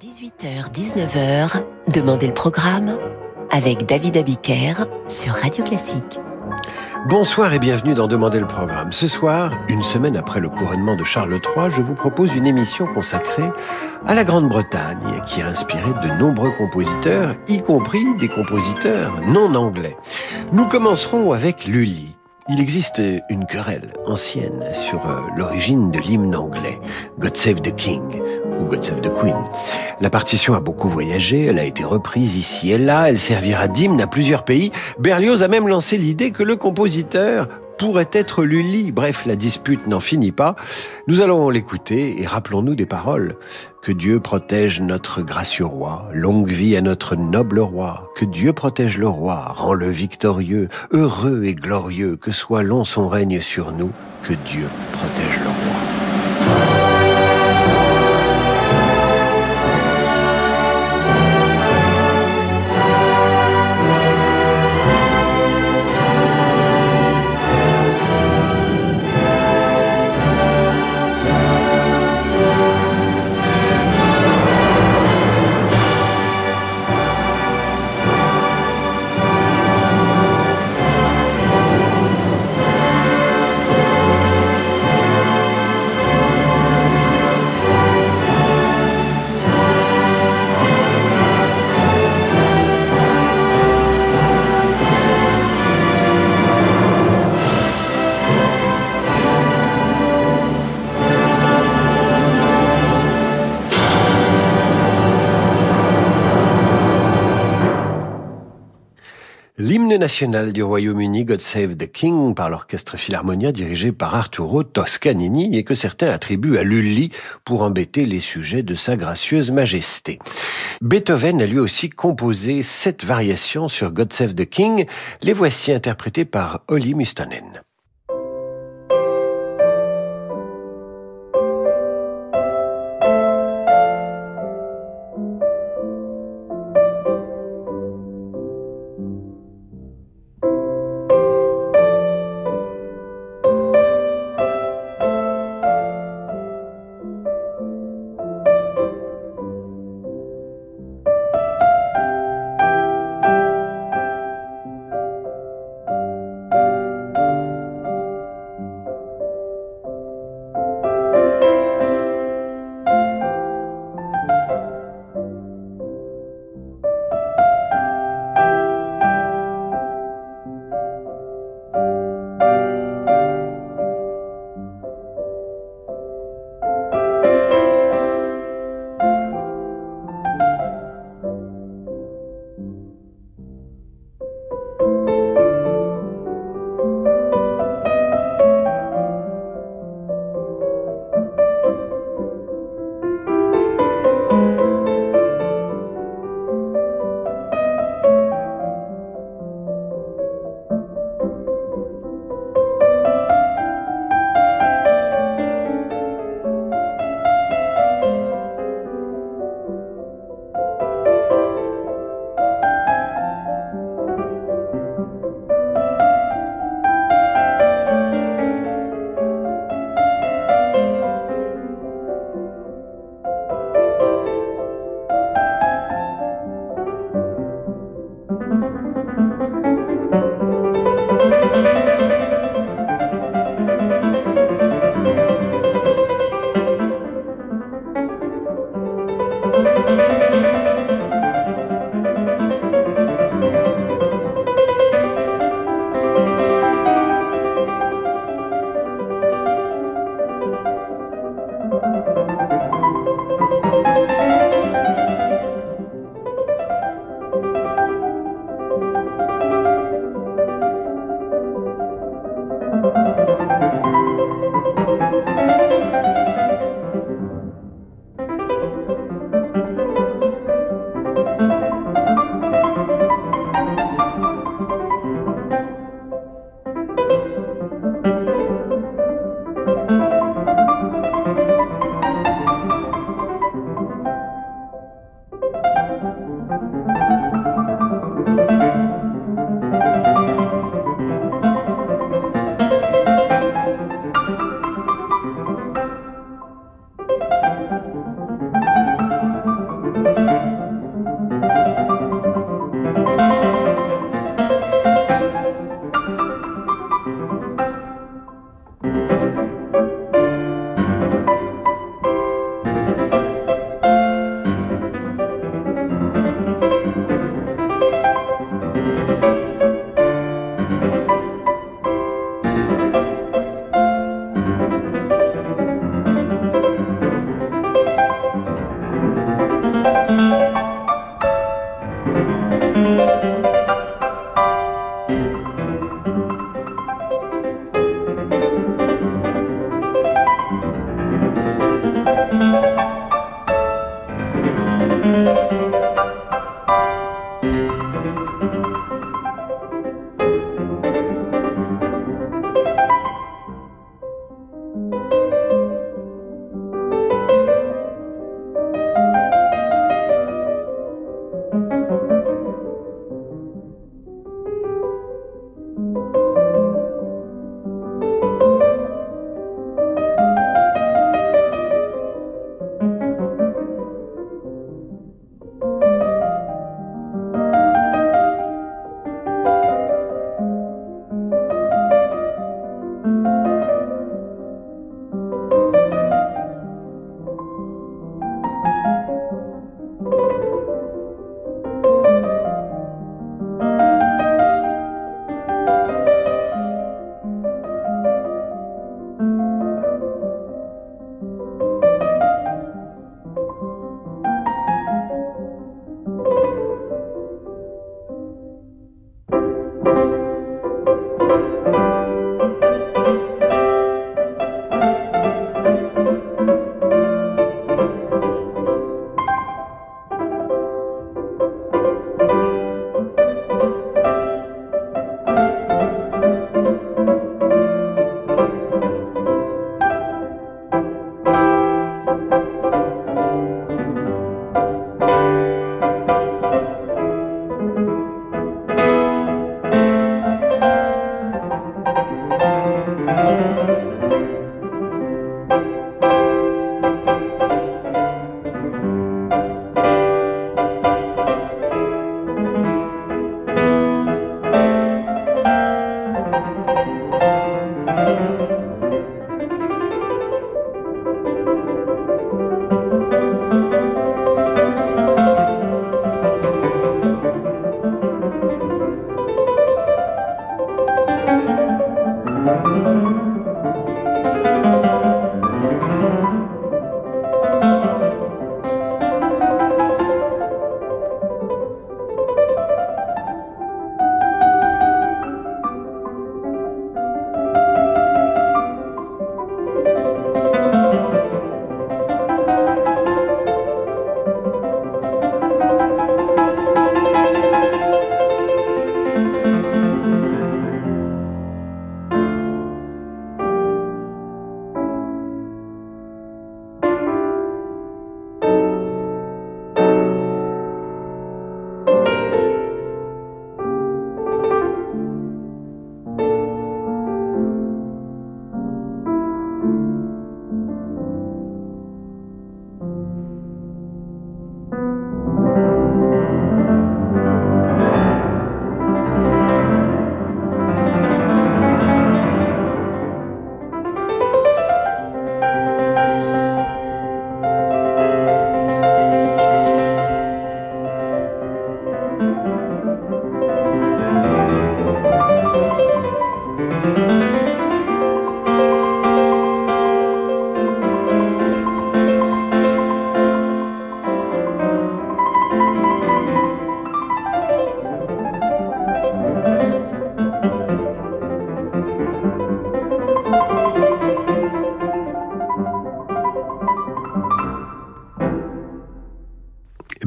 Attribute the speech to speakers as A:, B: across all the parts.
A: 18h-19h, Demandez le programme avec David Abiker sur Radio Classique.
B: Bonsoir et bienvenue dans Demandez le programme. Ce soir, une semaine après le couronnement de Charles III, je vous propose une émission consacrée à la Grande-Bretagne qui a inspiré de nombreux compositeurs, y compris des compositeurs non anglais. Nous commencerons avec Lully. Il existe une querelle ancienne sur euh, l'origine de l'hymne anglais, God Save the King ou God Save the Queen. La partition a beaucoup voyagé, elle a été reprise ici et là, elle servira d'hymne à plusieurs pays. Berlioz a même lancé l'idée que le compositeur pourrait être Lully. Bref, la dispute n'en finit pas. Nous allons l'écouter et rappelons-nous des paroles. Que Dieu protège notre gracieux roi, longue vie à notre noble roi. Que Dieu protège le roi, rend-le victorieux, heureux et glorieux, que soit long son règne sur nous. Que Dieu protège le roi. L'hymne national du Royaume-Uni, God Save the King, par l'orchestre Philharmonia dirigé par Arturo Toscanini et que certains attribuent à Lully pour embêter les sujets de sa gracieuse majesté. Beethoven a lui aussi composé sept variations sur God Save the King. Les voici interprétées par Olli Mustonen.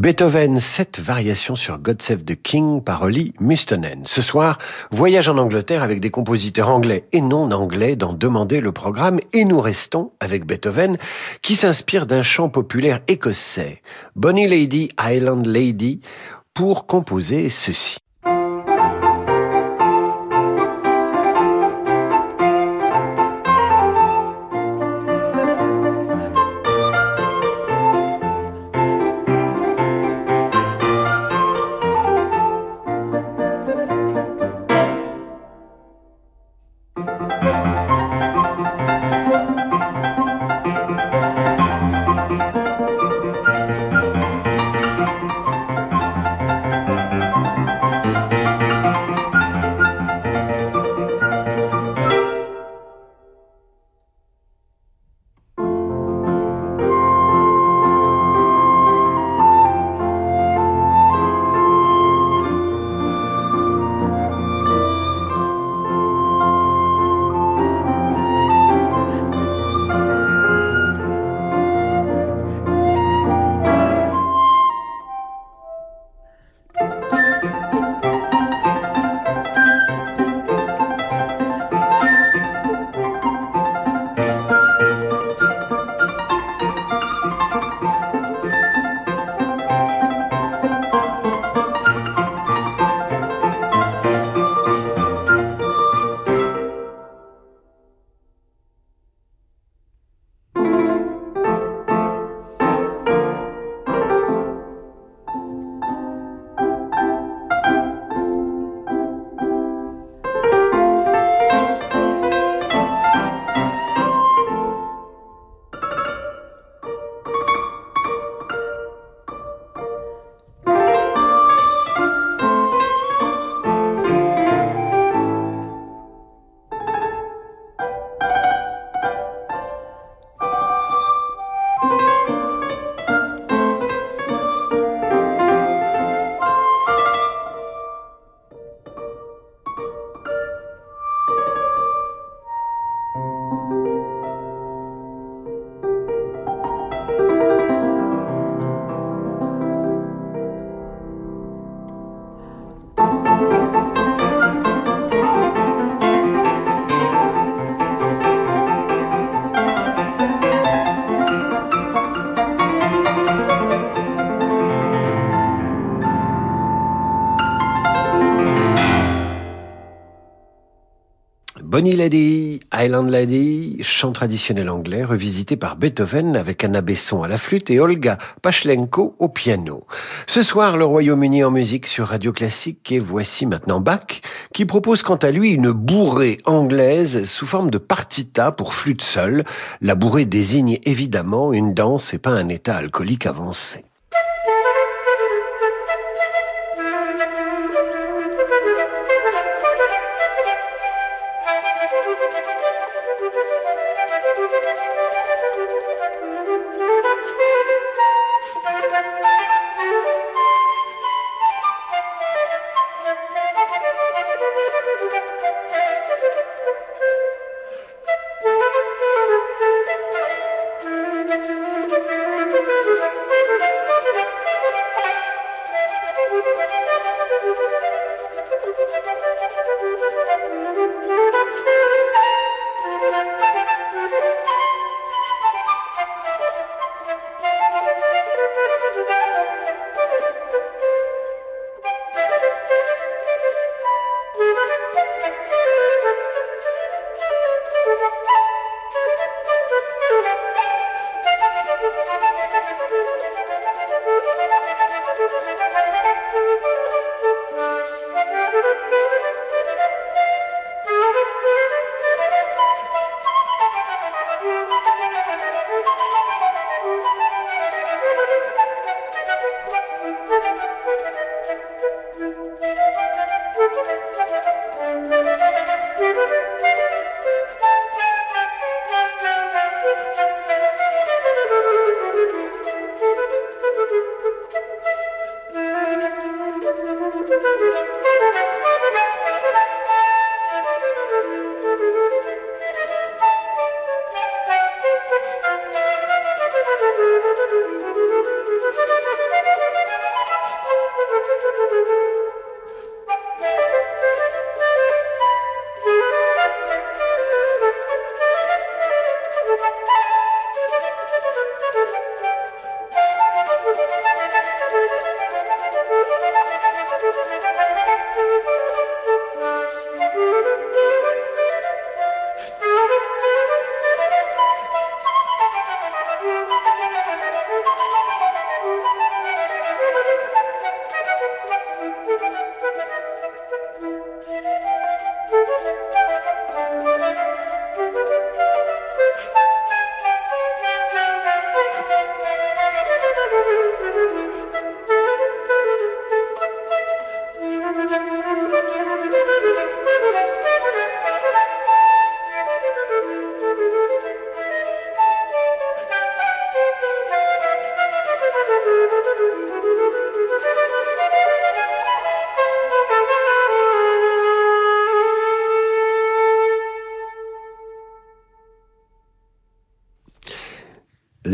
B: Beethoven, cette variation sur God Save the King par Ollie Mustonen. Ce soir, voyage en Angleterre avec des compositeurs anglais et non anglais dans Demander le programme et nous restons avec Beethoven qui s'inspire d'un chant populaire écossais, Bonnie Lady, Island Lady, pour composer ceci. Bonnie Lady, Island Lady, chant traditionnel anglais revisité par Beethoven avec Anna Besson à la flûte et Olga Pachlenko au piano. Ce soir, le Royaume-Uni en musique sur Radio Classique et voici maintenant Bach qui propose quant à lui une bourrée anglaise sous forme de partita pour flûte seule. La bourrée désigne évidemment une danse et pas un état alcoolique avancé.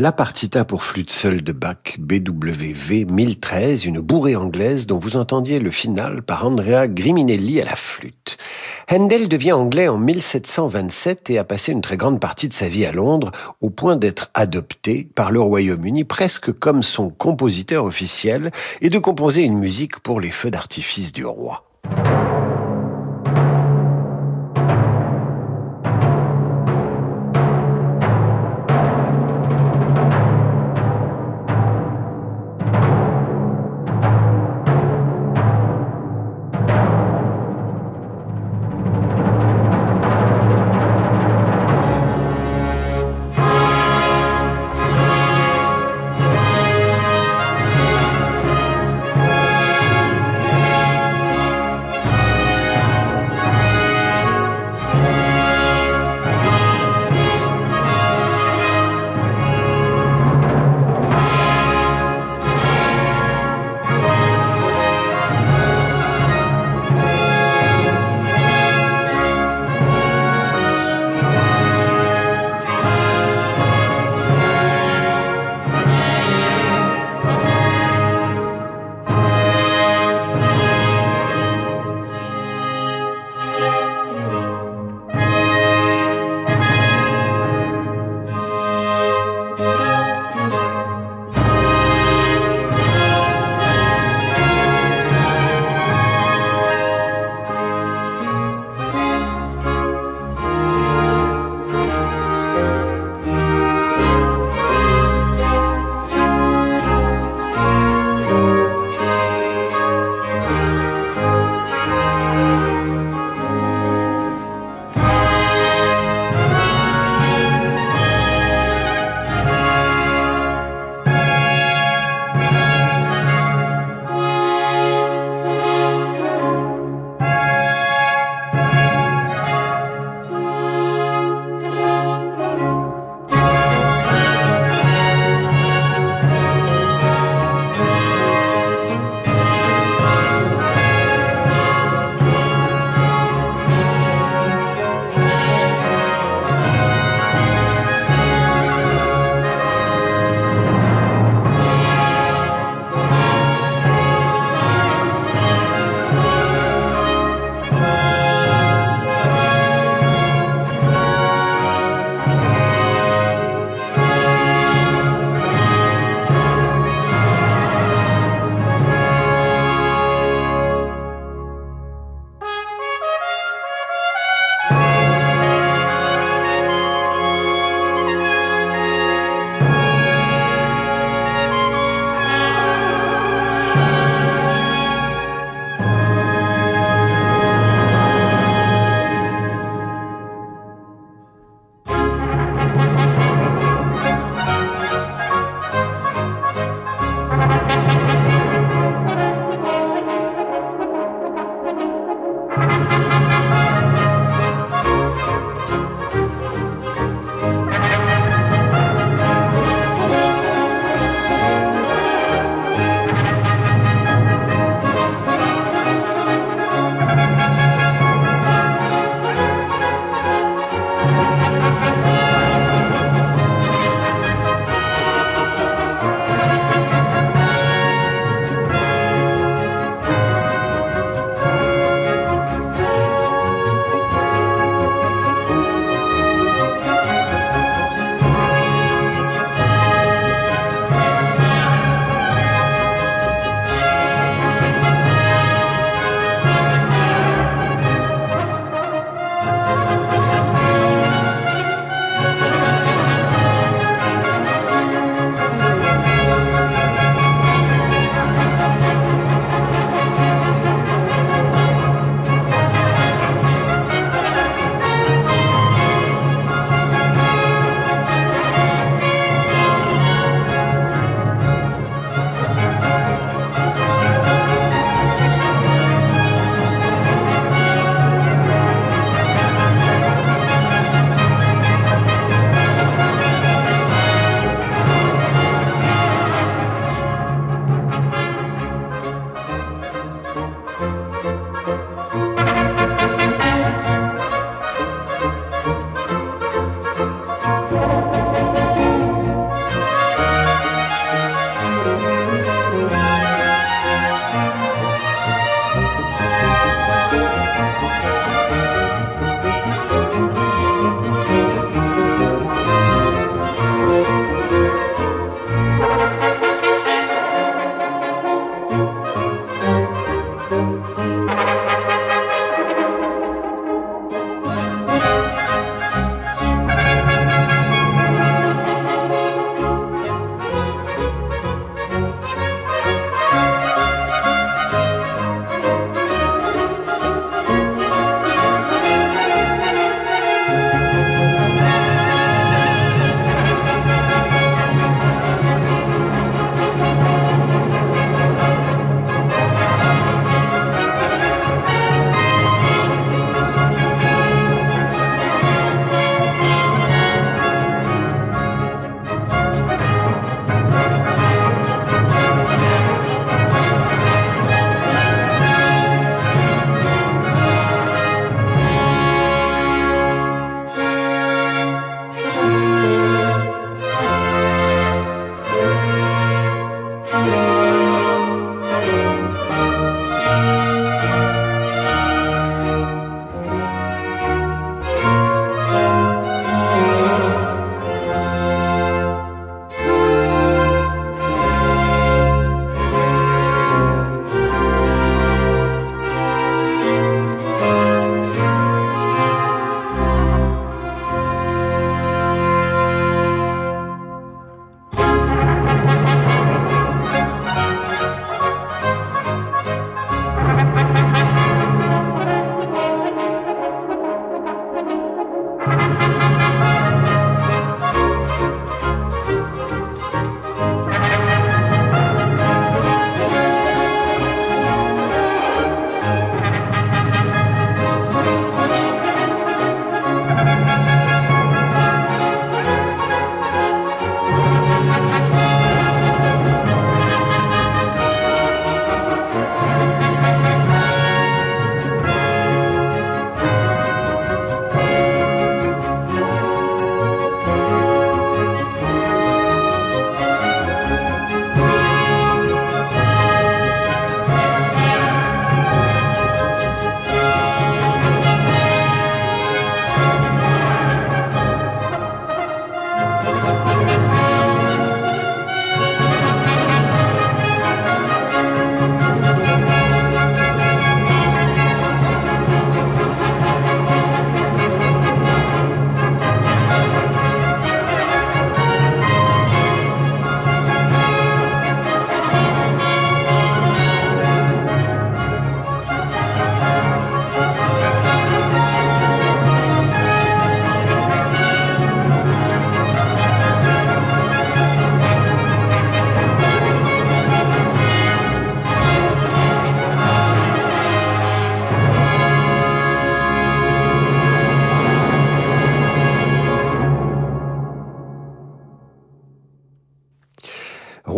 B: La partita pour flûte seule de Bach, BWV 1013, une bourrée anglaise dont vous entendiez le final par Andrea Griminelli à la flûte. Handel devient anglais en 1727 et a passé une très grande partie de sa vie à Londres, au point d'être adopté par le Royaume-Uni presque comme son compositeur officiel et de composer une musique pour les feux d'artifice du roi.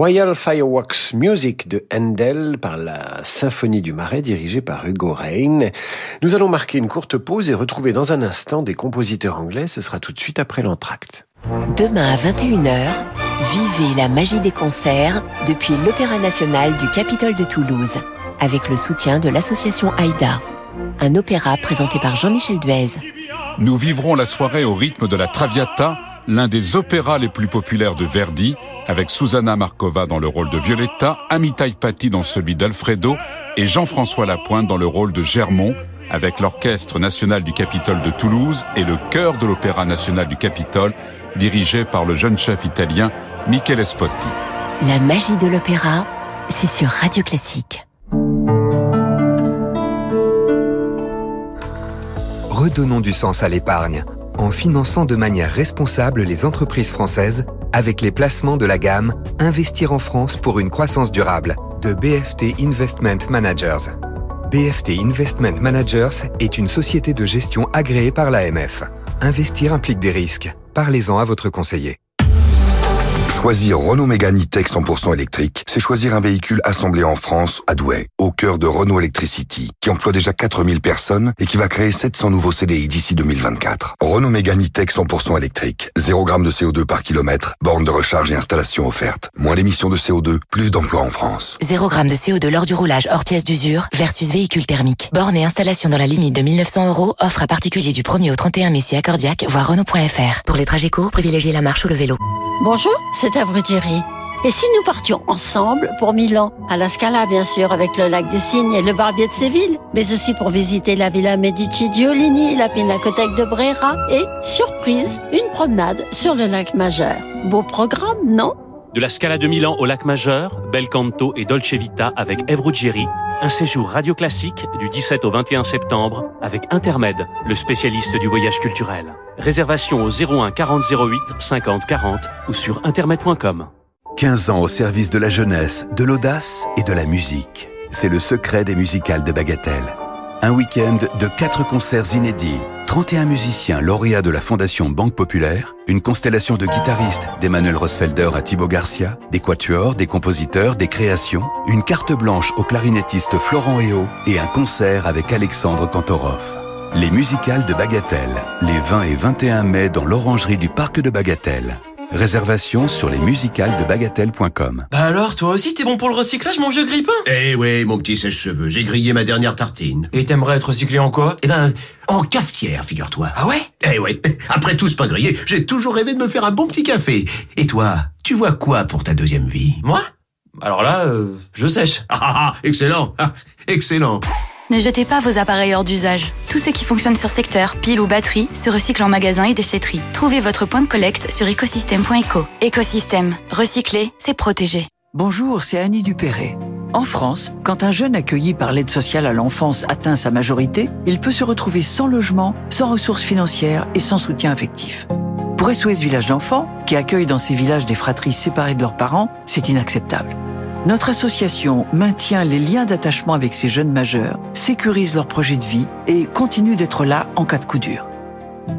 B: Royal Fireworks Music de Handel par la Symphonie du Marais dirigée par Hugo Rein. Nous allons marquer une courte pause et retrouver dans un instant des compositeurs anglais. Ce sera tout de suite après l'entracte.
A: Demain à 21h, vivez la magie des concerts depuis l'Opéra national du Capitole de Toulouse avec le soutien de l'association AIDA. Un opéra présenté par Jean-Michel Duez.
C: Nous vivrons la soirée au rythme de la Traviata, l'un des opéras les plus populaires de Verdi, avec Susanna Markova dans le rôle de Violetta, Amitai Patti dans celui d'Alfredo et Jean-François Lapointe dans le rôle de Germont, avec l'Orchestre national du Capitole de Toulouse et le chœur de l'Opéra national du Capitole, dirigé par le jeune chef italien Michele Spotti.
A: La magie de l'opéra, c'est sur Radio Classique.
D: Redonnons du sens à l'épargne en finançant de manière responsable les entreprises françaises avec les placements de la gamme Investir en France pour une croissance durable de BFT Investment Managers. BFT Investment Managers est une société de gestion agréée par l'AMF. Investir implique des risques. Parlez-en à votre conseiller.
E: Choisir Renault Mégane E-Tech 100% électrique, c'est choisir un véhicule assemblé en France, à Douai, au cœur de Renault Electricity, qui emploie déjà 4000 personnes et qui va créer 700 nouveaux CDI d'ici 2024. Renault Mégane E-Tech 100% électrique, 0 g de CO2 par kilomètre, borne de recharge et installation offerte. Moins d'émissions de CO2, plus d'emplois en France.
F: 0 g de CO2 lors du roulage hors pièce d'usure versus véhicule thermique. Borne et installation dans la limite de 1900 euros, offre à particulier du 1er au 31 mai si accordiaque, voire Renault.fr. Pour les trajets courts, privilégiez la marche ou le vélo.
G: Bonjour, c'est Abrugeri. Et si nous partions ensemble pour Milan, à la Scala bien sûr, avec le lac des Cygnes et le Barbier de Séville, mais aussi pour visiter la Villa Medici Giolini, la Pinacothèque de Brera et, surprise, une promenade sur le lac Majeur. Beau programme, non?
H: De la Scala de Milan au lac Majeur, Bel Canto et Dolce Vita avec Eve Ruggieri, un séjour radio classique du 17 au 21 septembre avec Intermed, le spécialiste du voyage culturel. Réservation au 01 40 08 50 40 ou sur intermed.com.
I: 15 ans au service de la jeunesse, de l'audace et de la musique. C'est le secret des musicales de Bagatelle. Un week-end de 4 concerts inédits, 31 musiciens lauréats de la Fondation Banque Populaire, une constellation de guitaristes d'Emmanuel Rosfelder à Thibaut Garcia, des quatuors, des compositeurs, des créations, une carte blanche au clarinettiste Florent Eo et un concert avec Alexandre Kantorov. Les musicales de Bagatelle, les 20 et 21 mai dans l'orangerie du parc de Bagatelle. Réservation sur les musicales de bagatelle.com.
J: Bah alors, toi aussi t'es bon pour le recyclage, mon vieux grippin?
K: Eh ouais, mon petit sèche-cheveux, j'ai grillé ma dernière tartine.
J: Et t'aimerais être recyclé en quoi?
K: Eh ben, en cafetière, figure-toi.
J: Ah ouais?
K: Eh ouais, après tout ce pain grillé, j'ai toujours rêvé de me faire un bon petit café. Et toi, tu vois quoi pour ta deuxième vie?
J: Moi? Alors là, euh, je sèche.
K: Ah, ah, excellent, ah, excellent.
L: Ne jetez pas vos appareils hors d'usage. Tout ce qui fonctionne sur secteur, pile ou batterie, se recycle en magasin et déchetterie. Trouvez votre point de collecte sur écosystème.eco. Écosystème. Recycler, c'est protéger.
M: Bonjour, c'est Annie Dupéré. En France, quand un jeune accueilli par l'aide sociale à l'enfance atteint sa majorité, il peut se retrouver sans logement, sans ressources financières et sans soutien affectif. Pour SOS Village d'enfants, qui accueille dans ces villages des fratries séparées de leurs parents, c'est inacceptable. Notre association maintient les liens d'attachement avec ces jeunes majeurs, sécurise leur projet de vie et continue d'être là en cas de coup dur.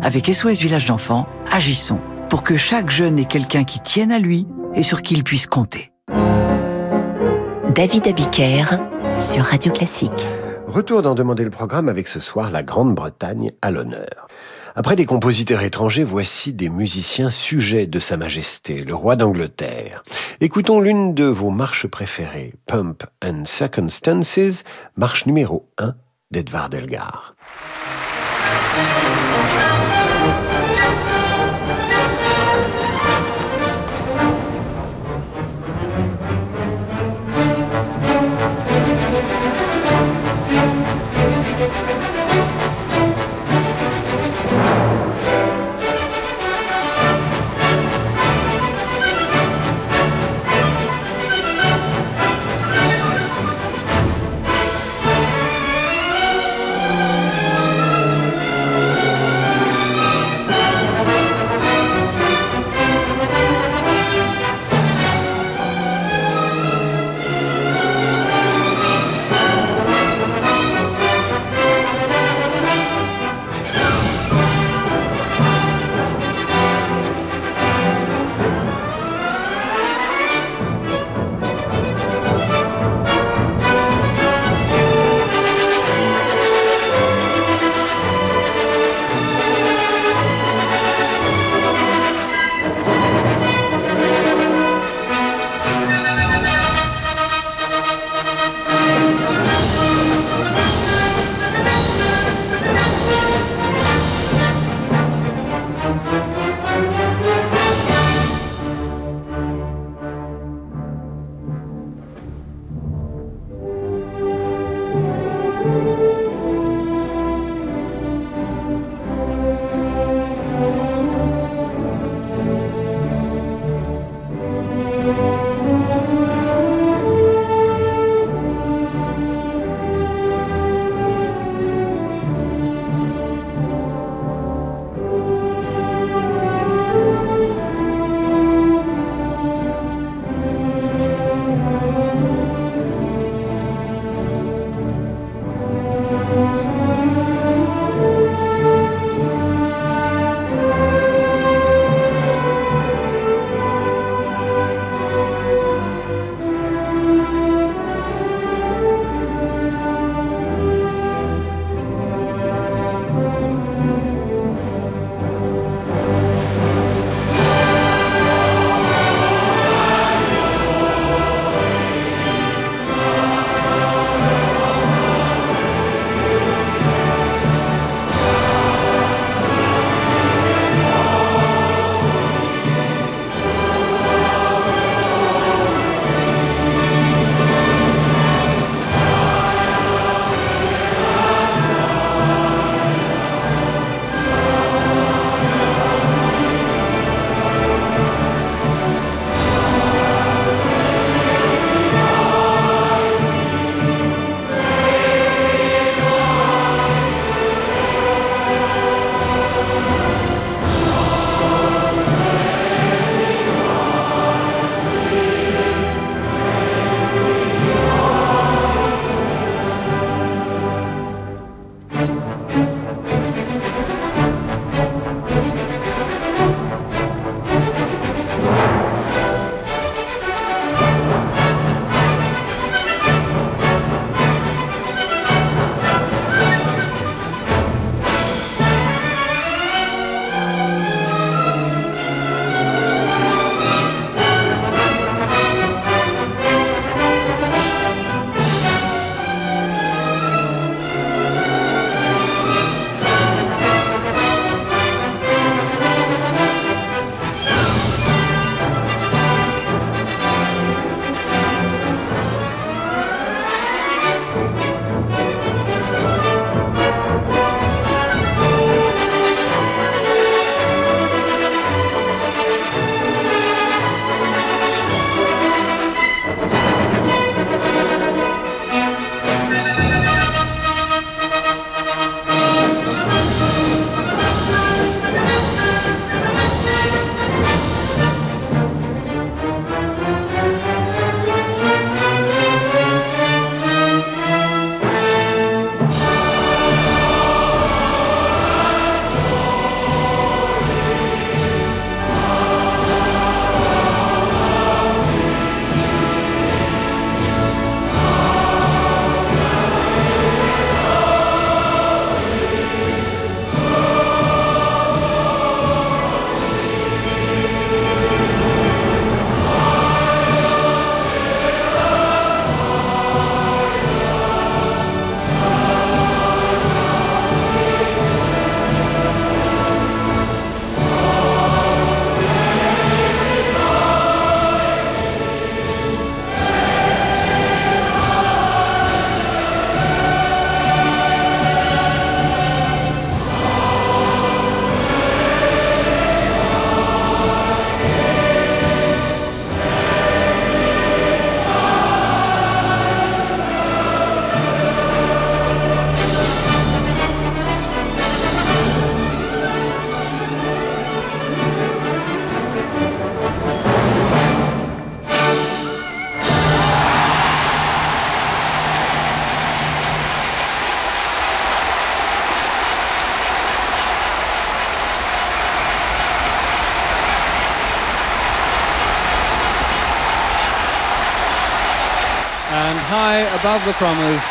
M: Avec SOS Village d'enfants, agissons pour que chaque jeune ait quelqu'un qui tienne à lui et sur qui il puisse compter.
A: David Abiker sur Radio Classique.
B: Retour d'en demander le programme avec ce soir la Grande-Bretagne à l'honneur. Après des compositeurs étrangers, voici des musiciens sujets de Sa Majesté, le roi d'Angleterre. Écoutons l'une de vos marches préférées, Pump and Circumstances, marche numéro 1 d'Edvard Elgar.
N: Above the Crommers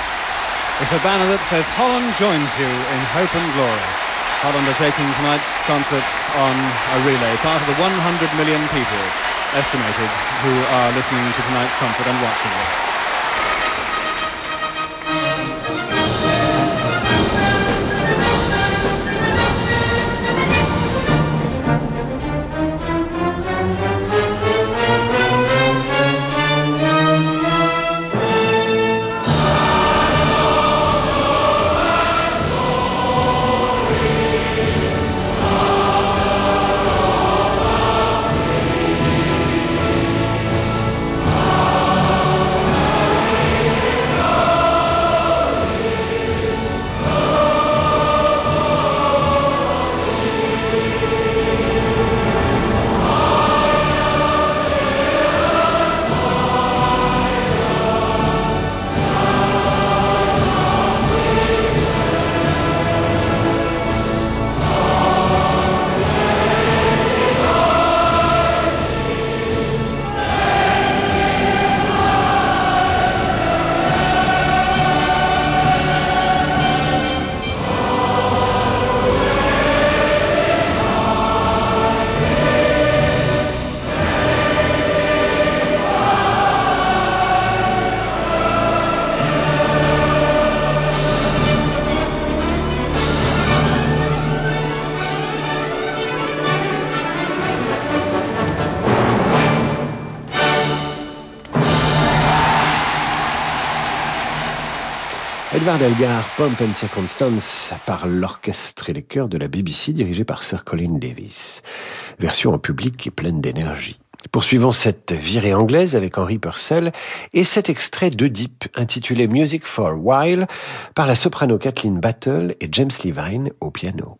N: is a banner that says Holland joins you in hope and glory. Holland are taking tonight's concert on a relay, part of the 100 million people estimated who are listening to tonight's concert and watching it.
B: Edvard Elgar, Pomp and Circumstance, par l'orchestre et les chœurs de la BBC dirigé par Sir Colin Davis. Version en public et pleine d'énergie. Poursuivons cette virée anglaise avec Henry Purcell et cet extrait d'Oedipe intitulé Music for a While par la soprano Kathleen Battle et James Levine au piano.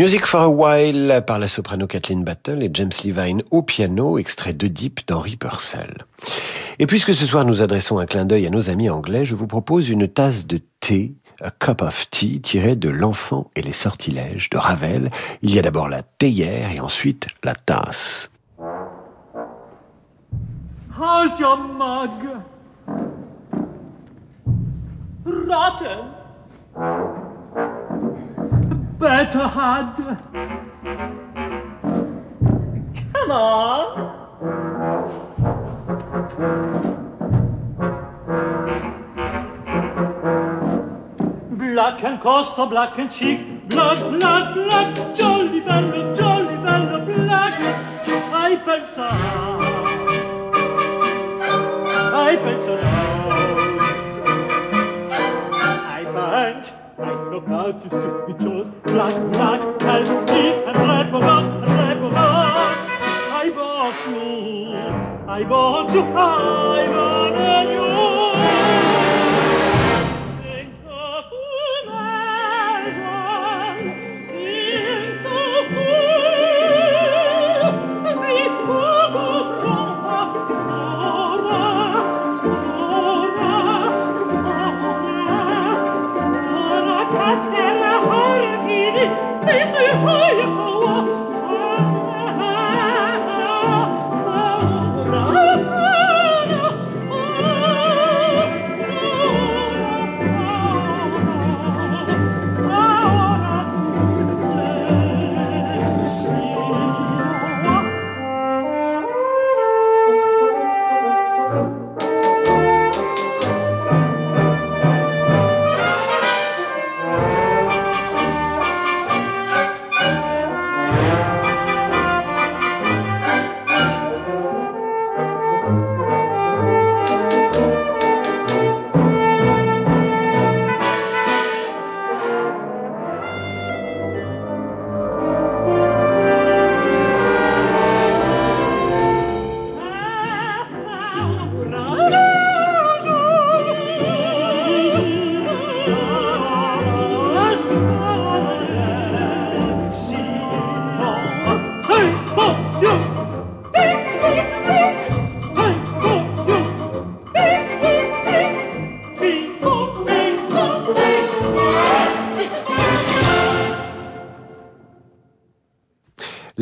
B: Music for a While par la soprano Kathleen Battle et James Levine au piano, extrait de Deep d'Henri Purcell. Et puisque ce soir nous adressons un clin d'œil à nos amis anglais, je vous propose une tasse de thé, A Cup of Tea, tirée de L'enfant et les sortilèges de Ravel. Il y a d'abord la théière et ensuite la tasse.
N: How's your mug? Rotten. Better had. Come on. Black and Costa, black and cheek, black, black, black, jolly fellow, jolly fellow, black. I pensa, I pensa Like no doubt, you stupid jaws. Black, black, help me, and red balls, and red balls. I bought you, I bought you, I bought you.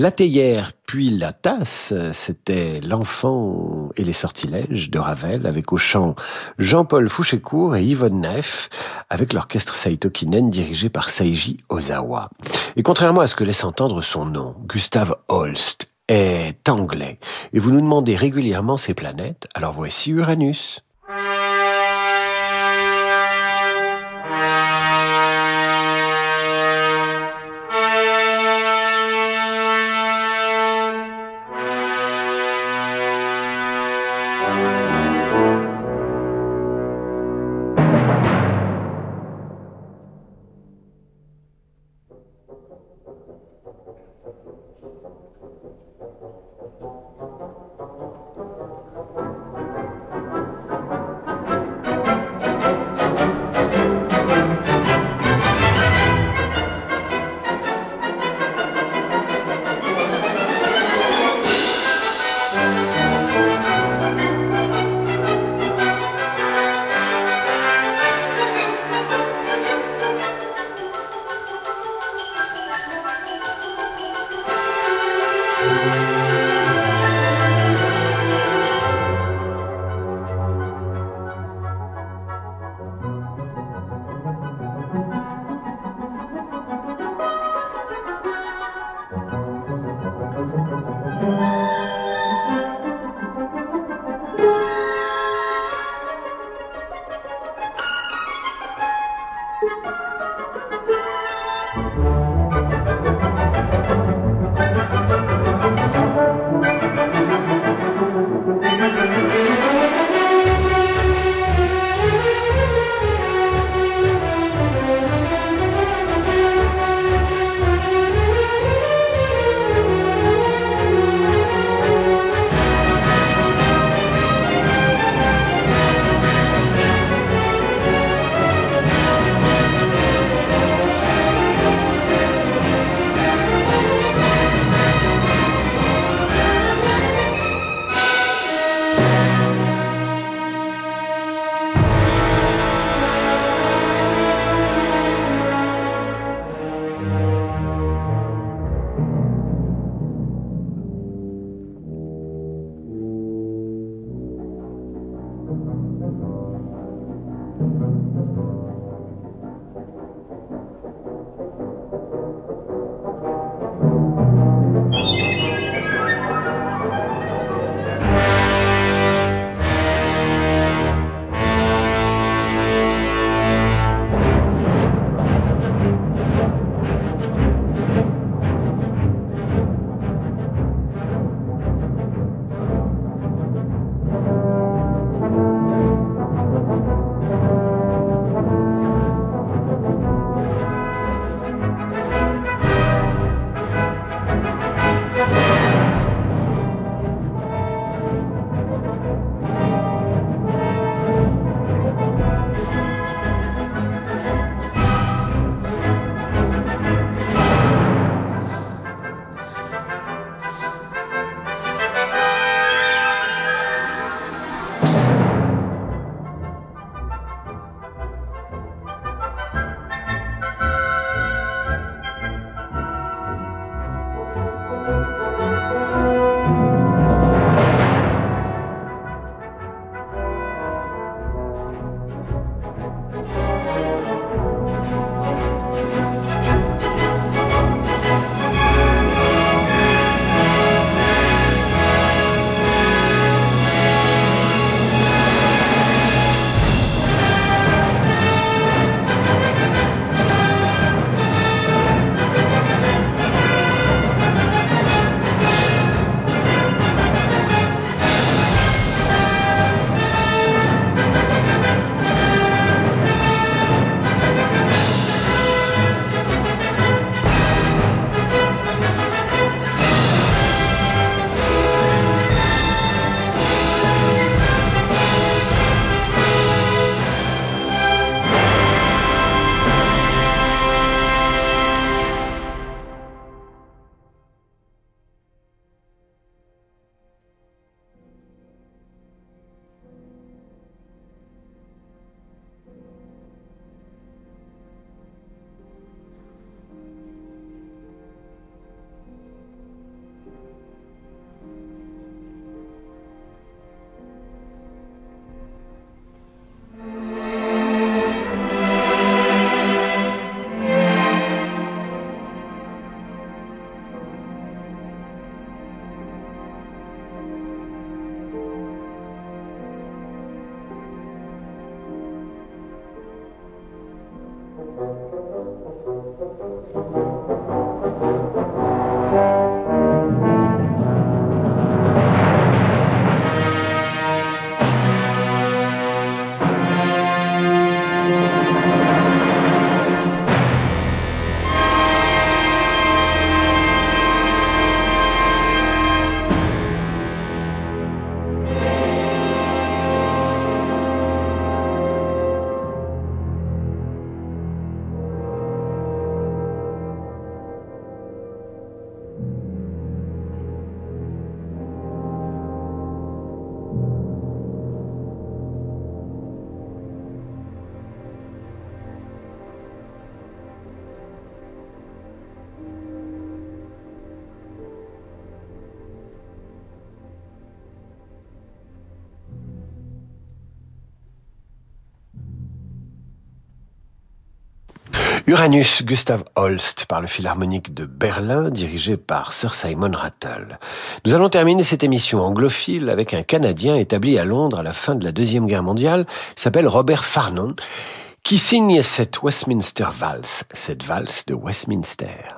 B: La théière puis la tasse, c'était L'enfant et les sortilèges de Ravel avec au chant Jean-Paul Fouchécourt et Yvonne Neff avec l'orchestre Saito Kinen dirigé par Seiji Ozawa. Et contrairement à ce que laisse entendre son nom, Gustave Holst est anglais. Et vous nous demandez régulièrement ses planètes, alors voici Uranus. Uranus, Gustav Holst, par le Philharmonique de Berlin, dirigé par Sir Simon Rattle. Nous allons terminer cette émission anglophile avec un Canadien établi à Londres à la fin de la Deuxième Guerre mondiale, s'appelle Robert Farnon, qui signe cette Westminster Valse, cette valse de Westminster.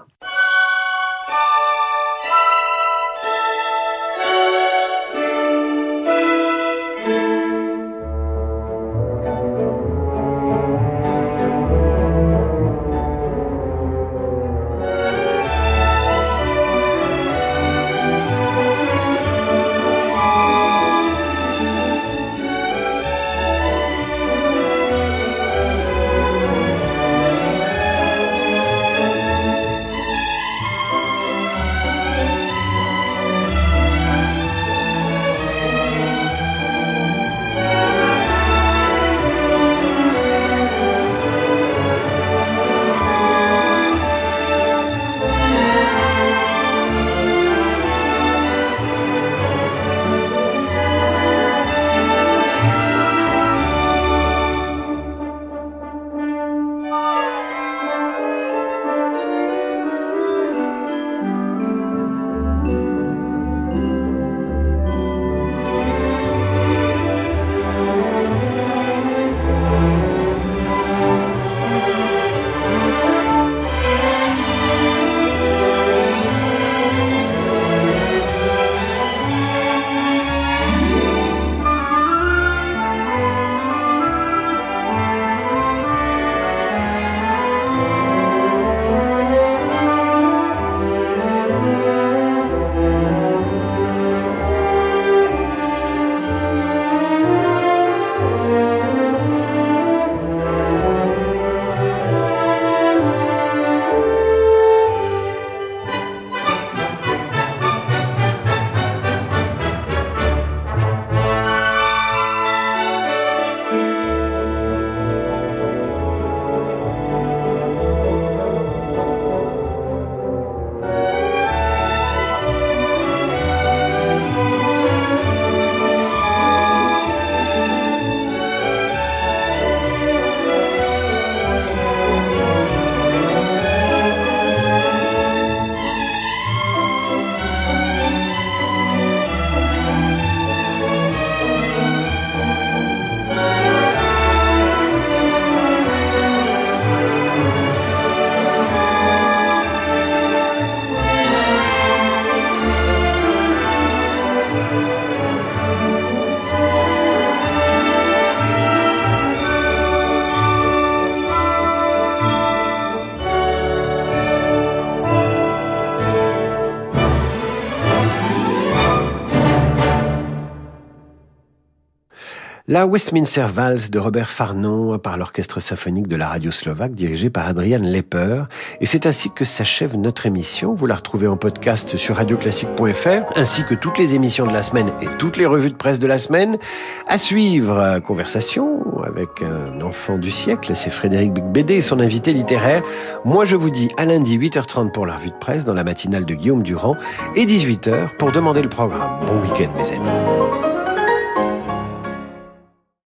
B: La Westminster Vals de Robert Farnon par l'orchestre symphonique de la radio slovaque dirigé par Adrian Lepper. Et c'est ainsi que s'achève notre émission. Vous la retrouvez en podcast sur radioclassique.fr ainsi que toutes les émissions de la semaine et toutes les revues de presse de la semaine. À suivre, conversation avec un enfant du siècle, c'est Frédéric Bédé et son invité littéraire. Moi je vous dis à lundi 8h30 pour la revue de presse dans la matinale de Guillaume Durand et 18h pour demander le programme. Bon week-end mes amis.